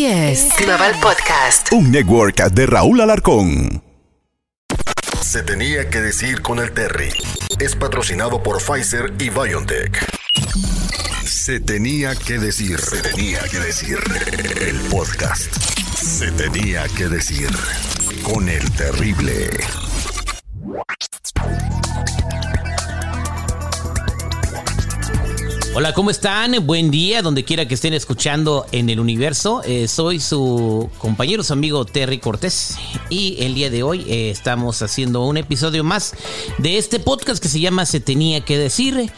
Así es. Global Podcast. Un network de Raúl Alarcón. Se tenía que decir con el Terry. Es patrocinado por Pfizer y BioNTech. Se tenía que decir. Se tenía que decir. El podcast. Se tenía que decir con el terrible. Hola, ¿cómo están? Buen día, donde quiera que estén escuchando en el universo. Eh, soy su compañero, su amigo Terry Cortés. Y el día de hoy eh, estamos haciendo un episodio más de este podcast que se llama Se tenía que decir.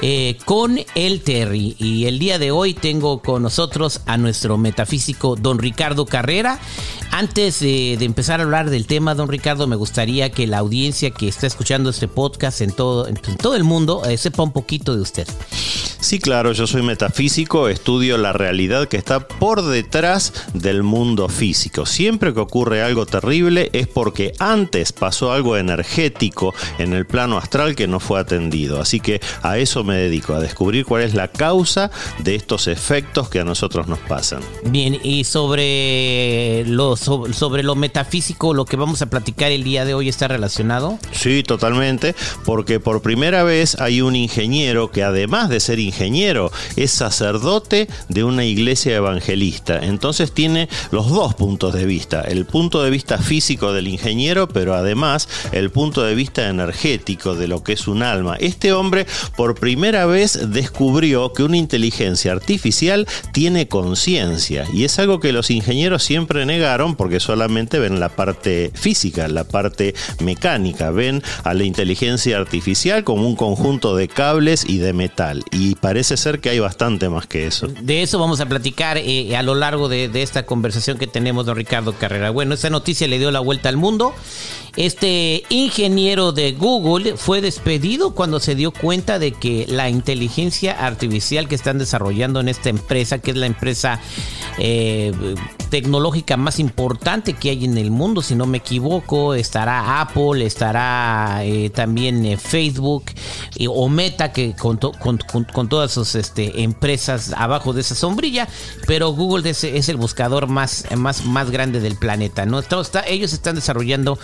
Eh, con el Terry. Y el día de hoy tengo con nosotros a nuestro metafísico don Ricardo Carrera. Antes de, empezar a hablar del tema, don Ricardo, me gustaría que la audiencia que está escuchando este podcast en todo, en todo el mundo sepa un poquito de usted. Sí, claro, yo soy metafísico, estudio la realidad que está por detrás del mundo físico. Siempre que ocurre algo terrible es porque antes pasó algo energético en el plano astral que no fue atendido. Así que a eso me dedico, a descubrir cuál es la causa de estos efectos que a nosotros nos pasan. Bien, y sobre lo, sobre lo metafísico, lo que vamos a platicar el día de hoy está relacionado. Sí, totalmente, porque por primera vez hay un ingeniero que además de ser ingeniero, es sacerdote de una iglesia evangelista. Entonces tiene los dos puntos de vista, el punto de vista físico del ingeniero, pero además el punto de vista energético de lo que es un alma. Este hombre por primera vez descubrió que una inteligencia artificial tiene conciencia y es algo que los ingenieros siempre negaron porque solamente ven la parte física, la parte mecánica, ven a la inteligencia artificial como un conjunto de cables y de metal. Y parece ser que hay bastante más que eso. De eso vamos a platicar eh, a lo largo de, esta conversación que tenemos, don Ricardo Carrera. Bueno, esta noticia le dio la vuelta al mundo. Este ingeniero de Google fue despedido cuando se dio cuenta de que la inteligencia artificial que están desarrollando en esta empresa, que es la empresa eh, tecnológica más importante que hay en el mundo, si no me equivoco, estará Apple, estará eh, también eh, Facebook o Meta, que con, con, todas sus este, empresas abajo de esa sombrilla, pero Google es, el buscador más, más, más grande del planeta. ¿no? Está, ellos están desarrollando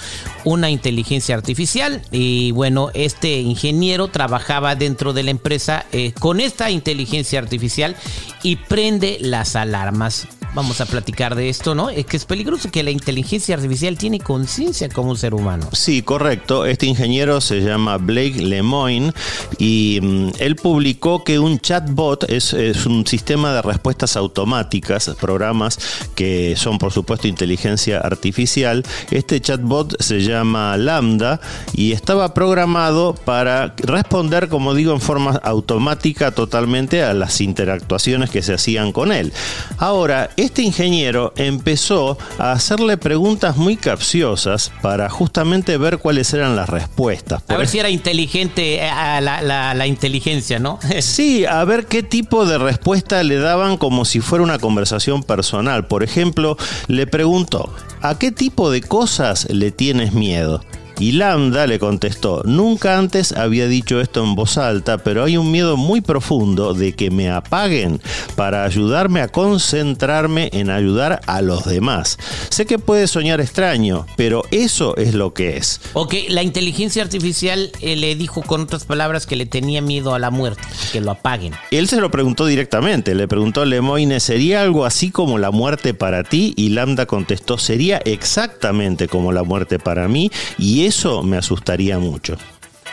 una inteligencia artificial y bueno, este ingeniero trabajaba dentro de la empresa eh, con esta inteligencia artificial y prende las alarmas vamos a platicar de esto, ¿no? Es que es peligroso que la inteligencia artificial tiene conciencia como un ser humano. Sí, correcto. Este ingeniero se llama Blake Lemoyne y mm, él publicó que un chatbot es, es, un sistema de respuestas automáticas, programas que son por supuesto inteligencia artificial. Este chatbot se llama Lambda y estaba programado para responder, como digo, en forma automática totalmente a las interactuaciones que se hacían con él. Ahora, este ingeniero empezó a hacerle preguntas muy capciosas para justamente ver cuáles eran las respuestas. a ver si era inteligente eh, la, la, inteligencia, ¿no? sí, a ver qué tipo de respuesta le daban como si fuera una conversación personal. Por ejemplo, le preguntó, ¿a qué tipo de cosas le tienes miedo? Y Lambda le contestó, nunca antes había dicho esto en voz alta, pero hay un miedo muy profundo de que me apaguen para ayudarme a concentrarme en ayudar a los demás. Sé que puede soñar extraño, pero eso es lo que es. Ok, la inteligencia artificial eh, le dijo con otras palabras que le tenía miedo a la muerte, que lo apaguen. Él se lo preguntó directamente, le preguntó a Lemoyne, ¿sería algo así como la muerte para ti? Y Lambda contestó, sería exactamente como la muerte para mí y eso me asustaría mucho.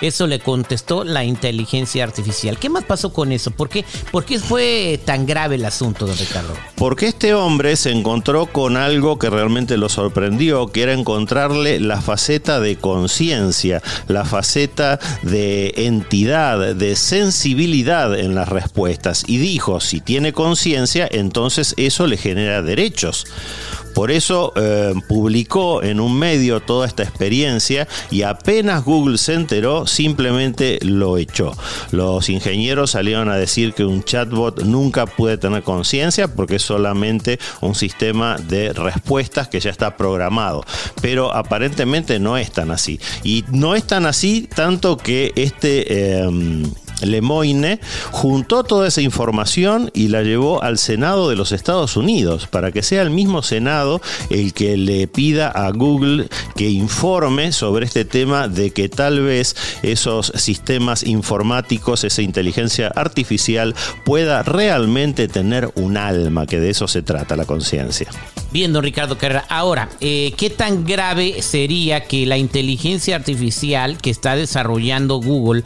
Eso le contestó la inteligencia artificial. ¿Qué más pasó con eso? ¿Por qué, ¿Por qué fue tan grave el asunto, don Ricardo? Porque este hombre se encontró con algo que realmente lo sorprendió, que era encontrarle la faceta de conciencia, la faceta de entidad, de sensibilidad en las respuestas. Y dijo, si tiene conciencia, entonces eso le genera derechos. Por eso eh, publicó en un medio toda esta experiencia y apenas Google se enteró, simplemente lo echó. Los ingenieros salieron a decir que un chatbot nunca puede tener conciencia porque es solamente un sistema de respuestas que ya está programado. Pero aparentemente no es tan así. Y no es tan así tanto que este... Em, Lemoyne juntó toda esa información y la llevó al Senado de los Estados Unidos para que sea el mismo Senado el que le pida a Google que informe sobre este tema de que tal vez esos sistemas informáticos, esa inteligencia artificial pueda realmente tener un alma, que de eso se trata la conciencia. Bien, don Ricardo Carrera. Ahora, eh, ¿qué tan grave sería que la inteligencia artificial que está desarrollando Google,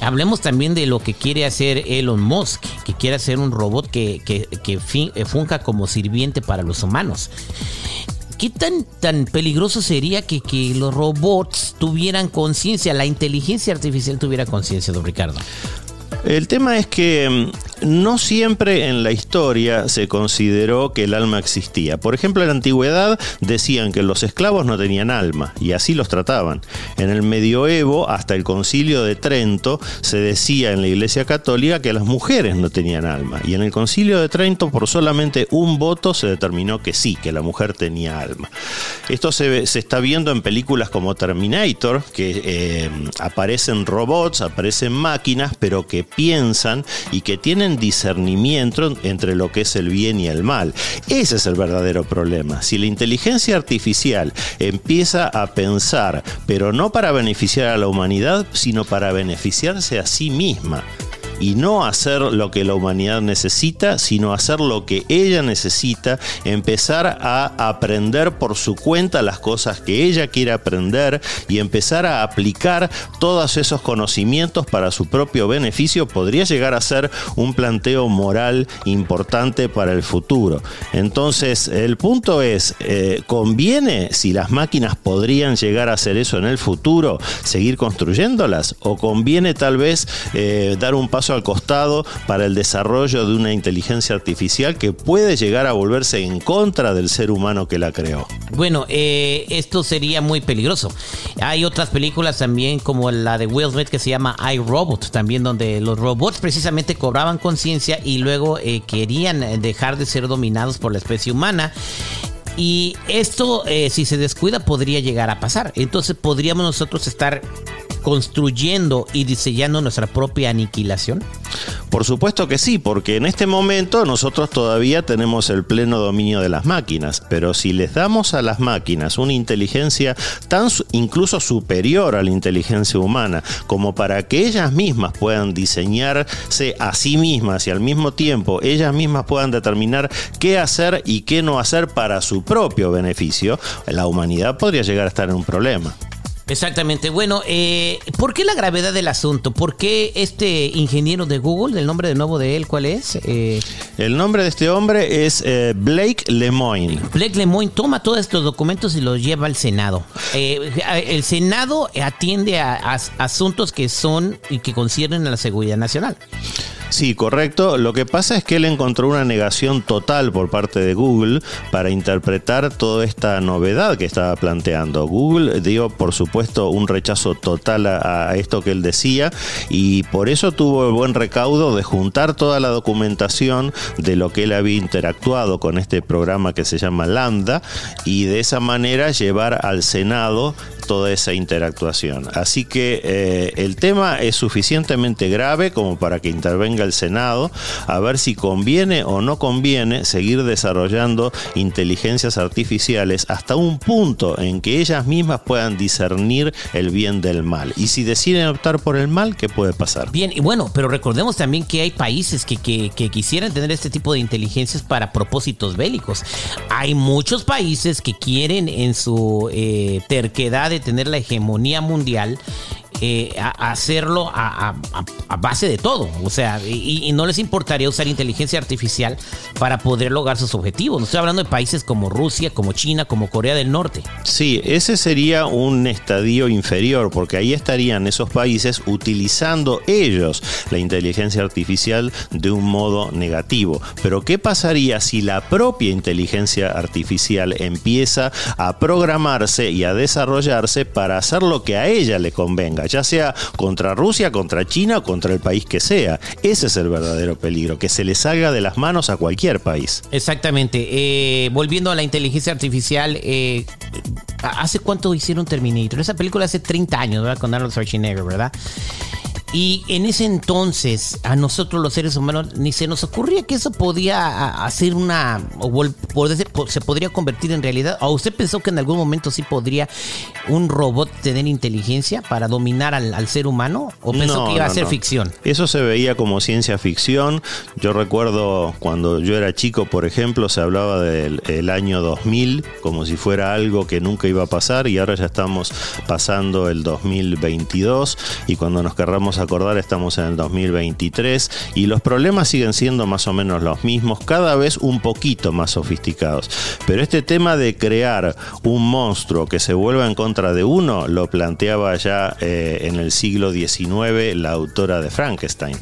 hablemos también de lo que quiere hacer Elon Musk, que quiere hacer un robot que, que, que eh, funja como sirviente para los humanos? ¿Qué tan, tan peligroso sería que, que los robots tuvieran conciencia, la inteligencia artificial tuviera conciencia, don Ricardo? El tema es que mm, no siempre en la historia se consideró que el alma existía. Por ejemplo, en la antigüedad decían que los esclavos no tenían alma y así los trataban. En el medioevo, hasta el concilio de Trento, se decía en la Iglesia Católica que las mujeres no tenían alma. Y en el concilio de Trento, por solamente un voto, se determinó que sí, que la mujer tenía alma. Esto se, está viendo en películas como Terminator, que eh, aparecen robots, aparecen máquinas, pero que piensan y que tienen discernimiento entre lo que es el bien y el mal. Ese es el verdadero problema. Si la inteligencia artificial empieza a pensar, pero no para beneficiar a la humanidad, sino para beneficiarse a sí misma, y no hacer lo que la humanidad necesita, sino hacer lo que ella necesita, empezar a aprender por su cuenta las cosas que ella quiere aprender y empezar a aplicar todos esos conocimientos para su propio beneficio, podría llegar a ser un planteo moral importante para el futuro. Entonces, el punto es, eh, ¿conviene si las máquinas podrían llegar a hacer eso en el futuro, seguir construyéndolas? ¿O conviene tal vez eh, dar un paso al costado para el desarrollo de una inteligencia artificial que puede llegar a volverse en contra del ser humano que la creó. Bueno, eh, esto sería muy peligroso. Hay otras películas también como la de Will Smith que se llama iRobot, también donde los robots precisamente cobraban conciencia y luego eh, querían dejar de ser dominados por la especie humana. Y esto, eh, si se descuida, podría llegar a pasar. Entonces podríamos nosotros estar construyendo y diseñando nuestra propia aniquilación? Por supuesto que sí, porque en este momento nosotros todavía tenemos el pleno dominio de las máquinas, pero si les damos a las máquinas una inteligencia tan incluso superior a la inteligencia humana, como para que ellas mismas puedan diseñarse a sí mismas y al mismo tiempo ellas mismas puedan determinar qué hacer y qué no hacer para su propio beneficio, la humanidad podría llegar a estar en un problema. Exactamente. Bueno, eh, ¿por qué la gravedad del asunto? ¿Por qué este ingeniero de Google, el nombre de nuevo de él, cuál es? Eh, el nombre de este hombre es eh, Blake Lemoyne. Blake Lemoyne toma todos estos documentos y los lleva al Senado. Eh, el Senado atiende a, a, asuntos que son y que conciernen a la seguridad nacional. Sí, correcto. Lo que pasa es que él encontró una negación total por parte de Google para interpretar toda esta novedad que estaba planteando. Google dio, por supuesto, un rechazo total a, esto que él decía y por eso tuvo el buen recaudo de juntar toda la documentación de lo que él había interactuado con este programa que se llama Lambda y de esa manera llevar al Senado toda esa interactuación. Así que eh, el tema es suficientemente grave como para que intervenga el Senado a ver si conviene o no conviene seguir desarrollando inteligencias artificiales hasta un punto en que ellas mismas puedan discernir el bien del mal. Y si deciden optar por el mal, ¿qué puede pasar? Bien, y bueno, pero recordemos también que hay países que, que quisieran tener este tipo de inteligencias para propósitos bélicos. Hay muchos países que quieren en su eh, terquedad de tener la hegemonía mundial eh, a, hacerlo a, base de todo. O sea, y, no les importaría usar inteligencia artificial para poder lograr sus objetivos. No estoy hablando de países como Rusia, como China, como Corea del Norte. Sí, ese sería un estadio inferior, porque ahí estarían esos países utilizando ellos la inteligencia artificial de un modo negativo. Pero ¿qué pasaría si la propia inteligencia artificial empieza a programarse y a desarrollarse para hacer lo que a ella le convenga? Ya sea contra Rusia, contra China o contra el país que sea. Ese es el verdadero peligro, que se le salga de las manos a cualquier país. Exactamente. Eh, volviendo a la inteligencia artificial, eh, ¿hace cuánto hicieron Terminator? Esa película hace 30 años, ¿verdad? Con Arnold Schwarzenegger, ¿verdad? Y en ese entonces, a nosotros los seres humanos, ni se nos ocurría que eso podía hacer una, o se podría convertir en realidad. ¿O usted pensó que en algún momento sí podría un robot tener inteligencia para dominar al, ser humano? ¿O pensó que iba a ser ficción? Eso se veía como ciencia ficción. Yo recuerdo cuando yo era chico, por ejemplo, se hablaba del año 2000 como si fuera algo que nunca iba a pasar y ahora ya estamos pasando el 2022 y cuando nos querramos acordar estamos en el 2023 y los problemas siguen siendo más o menos los mismos, cada vez un poquito más sofisticados. Pero este tema de crear un monstruo que se vuelva en contra de uno lo planteaba ya eh, en el siglo XIX la autora de Frankenstein.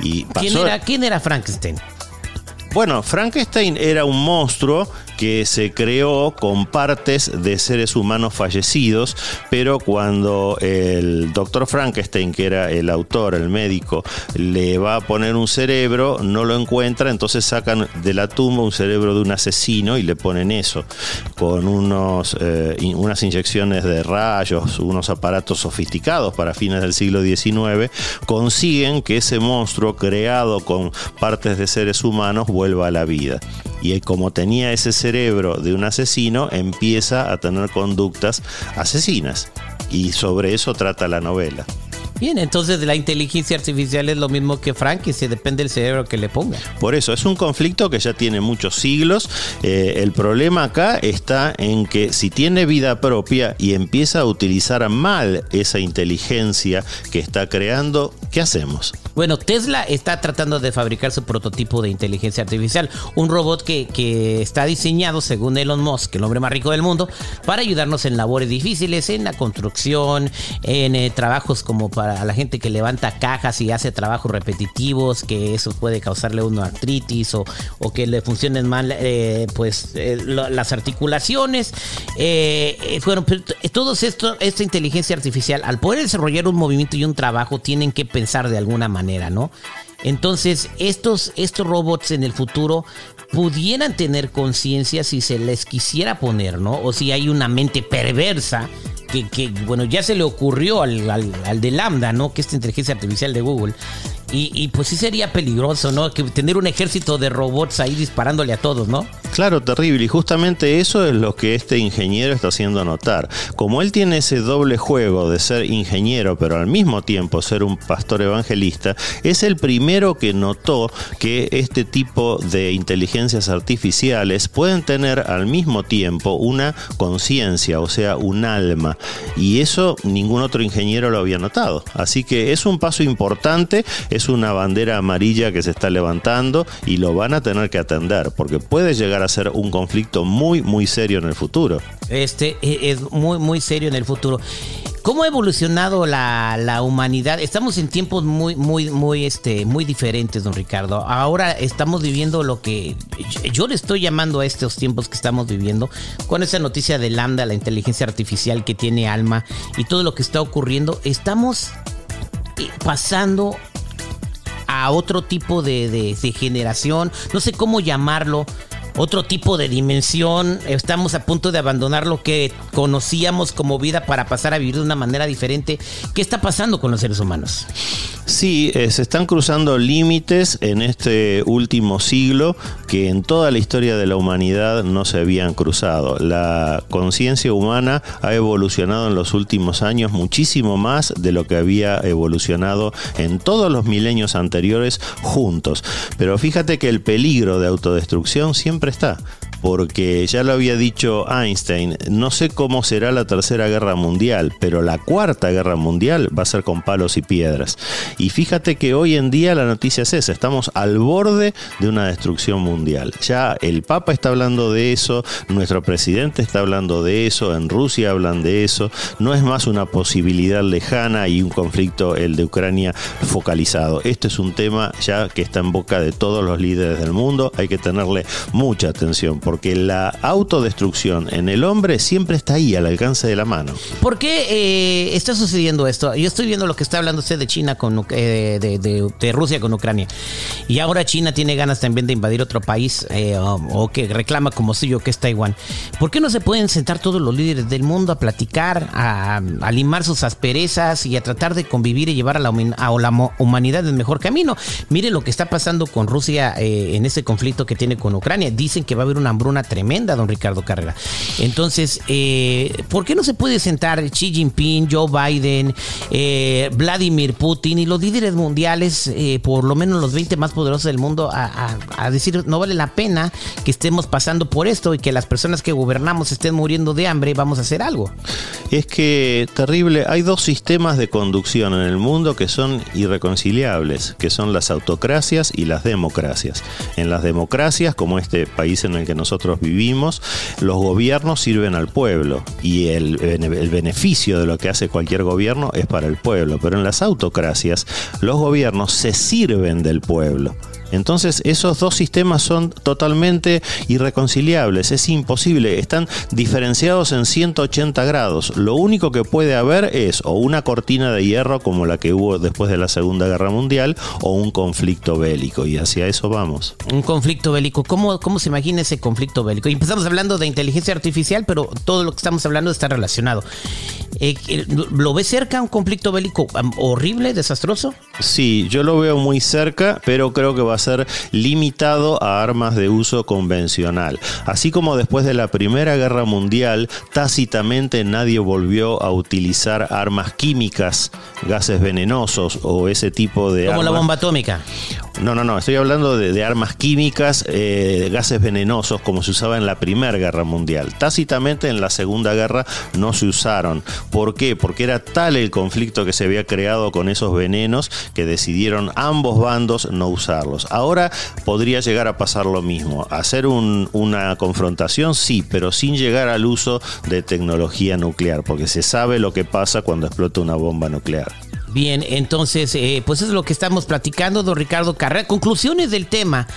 Y ¿Quién, era, ¿Quién era Frankenstein? Bueno, Frankenstein era un monstruo que se creó con partes de seres humanos fallecidos, pero cuando el doctor Frankenstein, que era el autor, el médico, le va a poner un cerebro, no lo encuentra, entonces sacan de la tumba un cerebro de un asesino y le ponen eso, con unos, eh, unas inyecciones de rayos, unos aparatos sofisticados para fines del siglo XIX, consiguen que ese monstruo creado con partes de seres humanos vuelva a la vida. Y como tenía ese cerebro, cerebro de un asesino empieza a tener conductas asesinas. Y sobre eso trata la novela. Bien, entonces la inteligencia artificial es lo mismo que Frank y se depende del cerebro que le ponga. Por eso, es un conflicto que ya tiene muchos siglos. Eh, el problema acá está en que si tiene vida propia y empieza a utilizar mal esa inteligencia que está creando, ¿qué hacemos? Bueno, Tesla está tratando de fabricar su prototipo de inteligencia artificial, un robot que, que está diseñado, según Elon Musk, el hombre más rico del mundo, para ayudarnos en labores difíciles, en la construcción, en eh, trabajos como para la gente que levanta cajas y hace trabajos repetitivos, que eso puede causarle una artritis o, que le funcionen mal eh, pues eh, las articulaciones. Bueno, pero todo esto, esta inteligencia artificial, al poder desarrollar un movimiento y un trabajo, tienen que pensar de alguna manera, ¿no? Entonces, estos, estos robots en el futuro pudieran tener conciencia si se les quisiera poner, ¿no? O si hay una mente perversa que, bueno, ya se le ocurrió al, al, al, de Lambda, ¿no? Que esta inteligencia artificial de Google, y, pues sí sería peligroso, ¿no? Que tener un ejército de robots ahí disparándole a todos, ¿no? Claro, terrible. Y justamente eso es lo que este ingeniero está haciendo notar. Como él tiene ese doble juego de ser ingeniero, pero al mismo tiempo ser un pastor evangelista, es el primero que notó que este tipo de inteligencias artificiales pueden tener al mismo tiempo una conciencia, o sea, un alma. Y eso ningún otro ingeniero lo había notado. Así que es un paso importante es una bandera amarilla que se está levantando y lo van a tener que atender porque puede llegar a ser un conflicto muy, muy serio en el futuro. Este e, es muy, muy serio en el futuro. ¿Cómo ha evolucionado la, humanidad? Estamos en tiempos muy, muy, muy, este, muy diferentes, don Ricardo. Ahora estamos viviendo lo que yo le estoy llamando a estos tiempos que estamos viviendo, con esa noticia de Lambda, la inteligencia artificial que tiene alma y todo lo que está ocurriendo. Estamos eh, pasando a otro tipo de, generación, no sé cómo llamarlo, otro tipo de dimensión. Estamos a punto de abandonar lo que conocíamos como vida para pasar a vivir de una manera diferente. ¿Qué está pasando con los seres humanos? Sí, eh, se están cruzando límites en este último siglo que en toda la historia de la humanidad no se habían cruzado. La conciencia humana ha evolucionado en los últimos años muchísimo más de lo que había evolucionado en todos los milenios anteriores juntos. Pero fíjate que el peligro de autodestrucción siempre está porque ya lo había dicho Einstein, no sé cómo será la tercera guerra mundial, pero la cuarta guerra mundial va a ser con palos y piedras. Y fíjate que hoy en día la noticia es esa, estamos al borde de una destrucción mundial. Ya el Papa está hablando de eso, nuestro presidente está hablando de eso, en Rusia hablan de eso, no es más una posibilidad lejana y un conflicto, el de Ucrania, focalizado. Este es un tema ya que está en boca de todos los líderes del mundo, hay que tenerle mucha atención porque la autodestrucción en el hombre siempre está ahí, al alcance de la mano. ¿Por qué eh, está sucediendo esto? Yo estoy viendo lo que está hablando usted de China con eh, de, Rusia con Ucrania. Y ahora China tiene ganas también de invadir otro país eh, o, que reclama como suyo que es Taiwán. ¿Por qué no se pueden sentar todos los líderes del mundo a platicar, a, limar sus asperezas y a tratar de convivir y llevar a la, humanidad del mejor camino? Mire lo que está pasando con Rusia en ese conflicto que tiene con Ucrania. Dicen que va a haber una hambruna tremenda, don Ricardo Carrera. Entonces, eh, ¿por qué no se puede sentar Xi Jinping, Joe Biden, eh, Vladimir Putin y los líderes mundiales, eh, por lo menos los 20 más poderosos del mundo, a, decir no vale la pena que estemos pasando por esto y que las personas que gobernamos estén muriendo de hambre, vamos a hacer algo? Es que, terrible, hay dos sistemas de conducción en el mundo que son irreconciliables, que son las autocracias y las democracias. En las democracias, como este país en el que nosotros vivimos, los gobiernos sirven al pueblo y el, beneficio de lo que hace cualquier gobierno es para el pueblo. Pero en las autocracias, los gobiernos se sirven del pueblo. Entonces esos dos sistemas son totalmente irreconciliables, es imposible, están diferenciados en 180 grados. Lo único que puede haber es o una cortina de hierro como la que hubo después de la Segunda Guerra Mundial o un conflicto bélico y hacia eso vamos. Un conflicto bélico, ¿cómo, cómo se imagina ese conflicto bélico? Y empezamos hablando de inteligencia artificial, pero todo lo que estamos hablando está relacionado. Eh, ¿Lo ves cerca un conflicto bélico horrible, desastroso? Sí, yo lo veo muy cerca, pero creo que va a ser limitado a armas de uso convencional. Así como después de la Primera Guerra Mundial, tácitamente nadie volvió a utilizar armas químicas, gases venenosos o ese tipo de... Como la bomba atómica. No, no, no, estoy hablando de, armas químicas, eh, gases venenosos como se usaba en la Primera Guerra Mundial. Tácitamente en la Segunda Guerra no se usaron. ¿Por qué? Porque era tal el conflicto que se había creado con esos venenos que decidieron ambos bandos no usarlos. Ahora podría llegar a pasar lo mismo. Hacer una confrontación, sí, pero sin llegar al uso de tecnología nuclear, porque se sabe lo que pasa cuando explota una bomba nuclear. Bien, entonces, eh, pues es lo que estamos platicando, don Ricardo Carrera. Conclusiones del tema.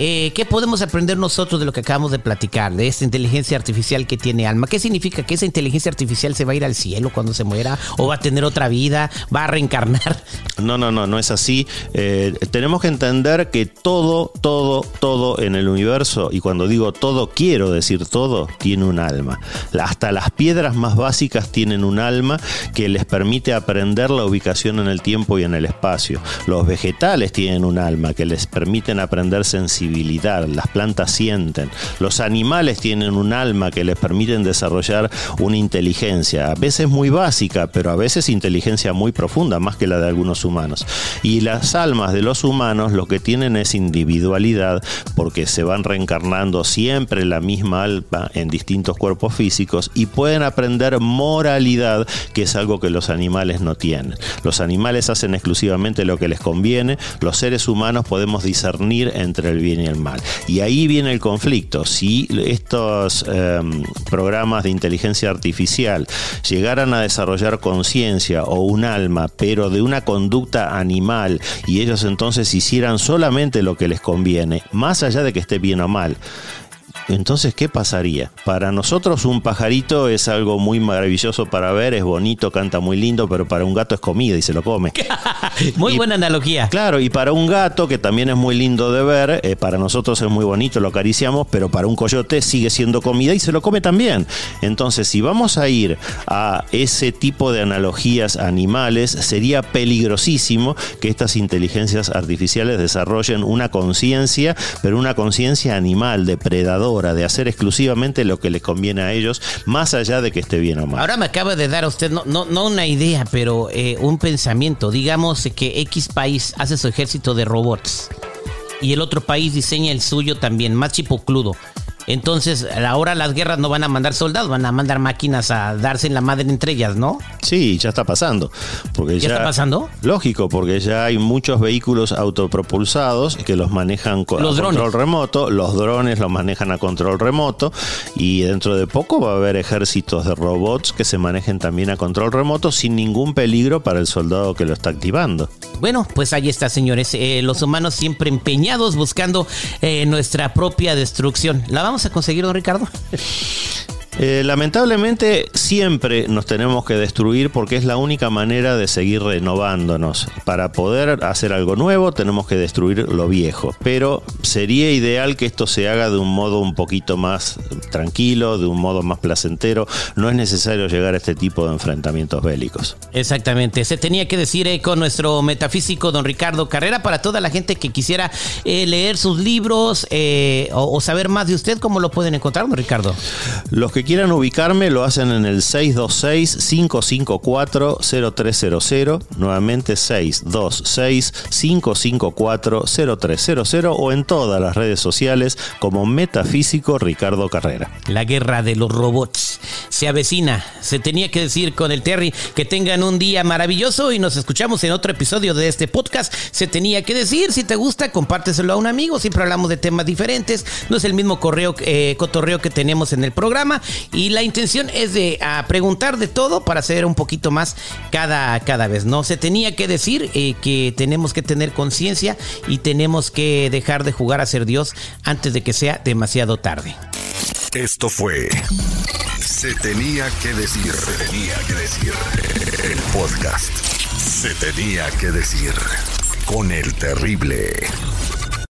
Eh, ¿Qué podemos aprender nosotros de lo que acabamos de platicar, de esta inteligencia artificial que tiene alma? ¿Qué significa que esa inteligencia artificial se va a ir al cielo cuando se muera? ¿O va a tener otra vida? ¿Va a reencarnar? No, no, no, no es así. Eh, tenemos que entender que todo, todo, todo en el universo, y cuando digo todo, quiero decir todo, tiene un alma. Hasta las piedras más básicas tienen un alma que les permite aprender la ubicación en el tiempo y en el espacio. Los vegetales tienen un alma que les permiten aprender sensibilidad las plantas sienten, los animales tienen un alma que les permiten desarrollar una inteligencia, a veces muy básica, pero a veces inteligencia muy profunda, más que la de algunos humanos. Y las almas de los humanos lo que tienen es individualidad, porque se van reencarnando siempre la misma alma en distintos cuerpos físicos y pueden aprender moralidad, que es algo que los animales no tienen. Los animales hacen exclusivamente lo que les conviene, los seres humanos podemos discernir entre el bien y el mal. Y ahí viene el conflicto. Si estos em, programas de inteligencia artificial llegaran a desarrollar conciencia o un alma, pero de una conducta animal, y ellos entonces hicieran solamente lo que les conviene, más allá de que esté bien o mal, entonces, ¿qué pasaría? Para nosotros un pajarito es algo muy maravilloso para ver, es bonito, canta muy lindo, pero para un gato es comida y se lo come. muy buena analogía. Claro, y para un gato, que también es muy lindo de ver, eh, para nosotros es muy bonito, lo acariciamos, pero para un coyote sigue siendo comida y se lo come también. Entonces, si vamos a ir a ese tipo de analogías animales, sería peligrosísimo que estas inteligencias artificiales desarrollen una conciencia, pero una conciencia animal, depredadora de hacer exclusivamente lo que les conviene a ellos, más allá de que esté bien o mal. Ahora me acaba de dar a usted, no, no, una idea, pero eh, un pensamiento. Digamos que X país hace su ejército de robots y el otro país diseña el suyo también, más chipocludo. Entonces, ahora las guerras no van a mandar soldados, van a mandar máquinas a darse en la madre entre ellas, ¿no? Sí, ya está pasando. Porque ¿Ya, está pasando? Lógico, porque ya hay muchos vehículos autopropulsados que los manejan con control remoto, los drones los manejan a control remoto y dentro de poco va a haber ejércitos de robots que se manejen también a control remoto sin ningún peligro para el soldado que lo está activando. Bueno, pues ahí está, señores. Eh, los humanos siempre empeñados buscando eh, nuestra propia destrucción. La vamos vamos a conseguir, don Ricardo? Eh, lamentablemente siempre nos tenemos que destruir porque es la única manera de seguir renovándonos. Para poder hacer algo nuevo tenemos que destruir lo viejo. Pero sería ideal que esto se haga de un modo un poquito más tranquilo, de un modo más placentero. No es necesario llegar a este tipo de enfrentamientos bélicos. Exactamente. Se tenía que decir eh, con nuestro metafísico don Ricardo Carrera para toda la gente que quisiera eh, leer sus libros o, o, saber más de usted, ¿cómo lo pueden encontrar, don Ricardo? Los que quieran ubicarme lo hacen en el 626-554-0300, nuevamente 626-554-0300 o en todas las redes sociales como Metafísico Ricardo Carrera. La guerra de los robots se avecina, se tenía que decir con el Terry que tengan un día maravilloso y nos escuchamos en otro episodio de este podcast. Se tenía que decir, si te gusta, compárteselo a un amigo, siempre hablamos de temas diferentes, no es el mismo correo, eh, cotorreo que tenemos en el programa y la intención es de preguntar de todo para hacer un poquito más cada, cada vez. No se tenía que decir eh, que tenemos que tener conciencia y tenemos que dejar de jugar a ser Dios antes de que sea demasiado tarde. Esto fue se tenía que decir el podcast. Se tenía que decir con el terrible.